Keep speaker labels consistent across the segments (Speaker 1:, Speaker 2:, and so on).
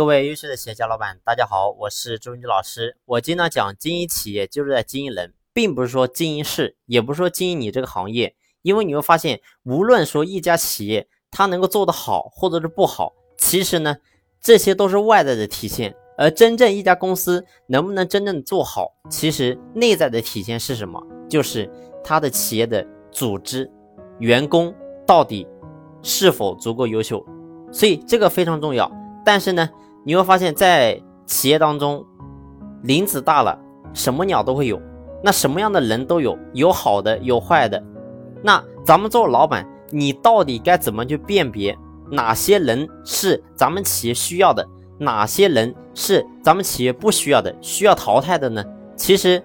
Speaker 1: 各位优秀的企业家老板，大家好，我是朱文基老师。我经常讲，经营企业就是在经营人，并不是说经营事，也不是说经营你这个行业。因为你会发现，无论说一家企业它能够做得好，或者是不好，其实呢，这些都是外在的体现。而真正一家公司能不能真正做好，其实内在的体现是什么？就是它的企业的组织、员工到底是否足够优秀。所以这个非常重要。但是呢？你会发现在企业当中，林子大了，什么鸟都会有，那什么样的人都有，有好的，有坏的。那咱们做老板，你到底该怎么去辨别哪些人是咱们企业需要的，哪些人是咱们企业不需要的，需要淘汰的呢？其实，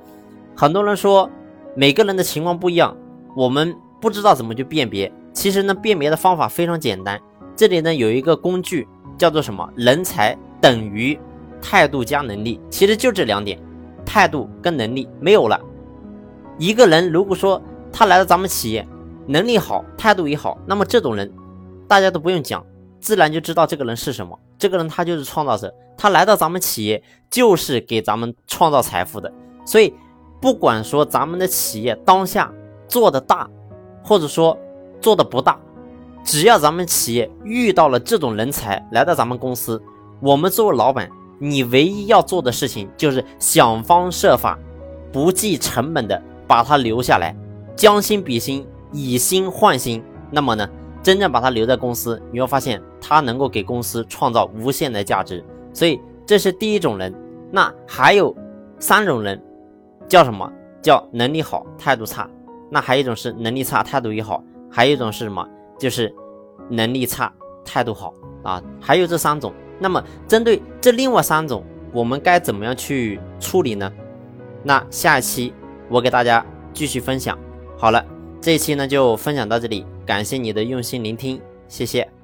Speaker 1: 很多人说每个人的情况不一样，我们不知道怎么去辨别。其实呢，辨别的方法非常简单，这里呢有一个工具叫做什么？人才。等于态度加能力，其实就这两点，态度跟能力没有了。一个人如果说他来到咱们企业，能力好，态度也好，那么这种人大家都不用讲，自然就知道这个人是什么。这个人他就是创造者，他来到咱们企业就是给咱们创造财富的。所以，不管说咱们的企业当下做的大，或者说做的不大，只要咱们企业遇到了这种人才来到咱们公司。我们作为老板，你唯一要做的事情就是想方设法，不计成本的把他留下来，将心比心，以心换心。那么呢，真正把他留在公司，你会发现他能够给公司创造无限的价值。所以这是第一种人。那还有三种人，叫什么？叫能力好，态度差。那还有一种是能力差，态度也好。还有一种是什么？就是能力差，态度好啊。还有这三种。那么，针对这另外三种，我们该怎么样去处理呢？那下一期我给大家继续分享。好了，这一期呢就分享到这里，感谢你的用心聆听，谢谢。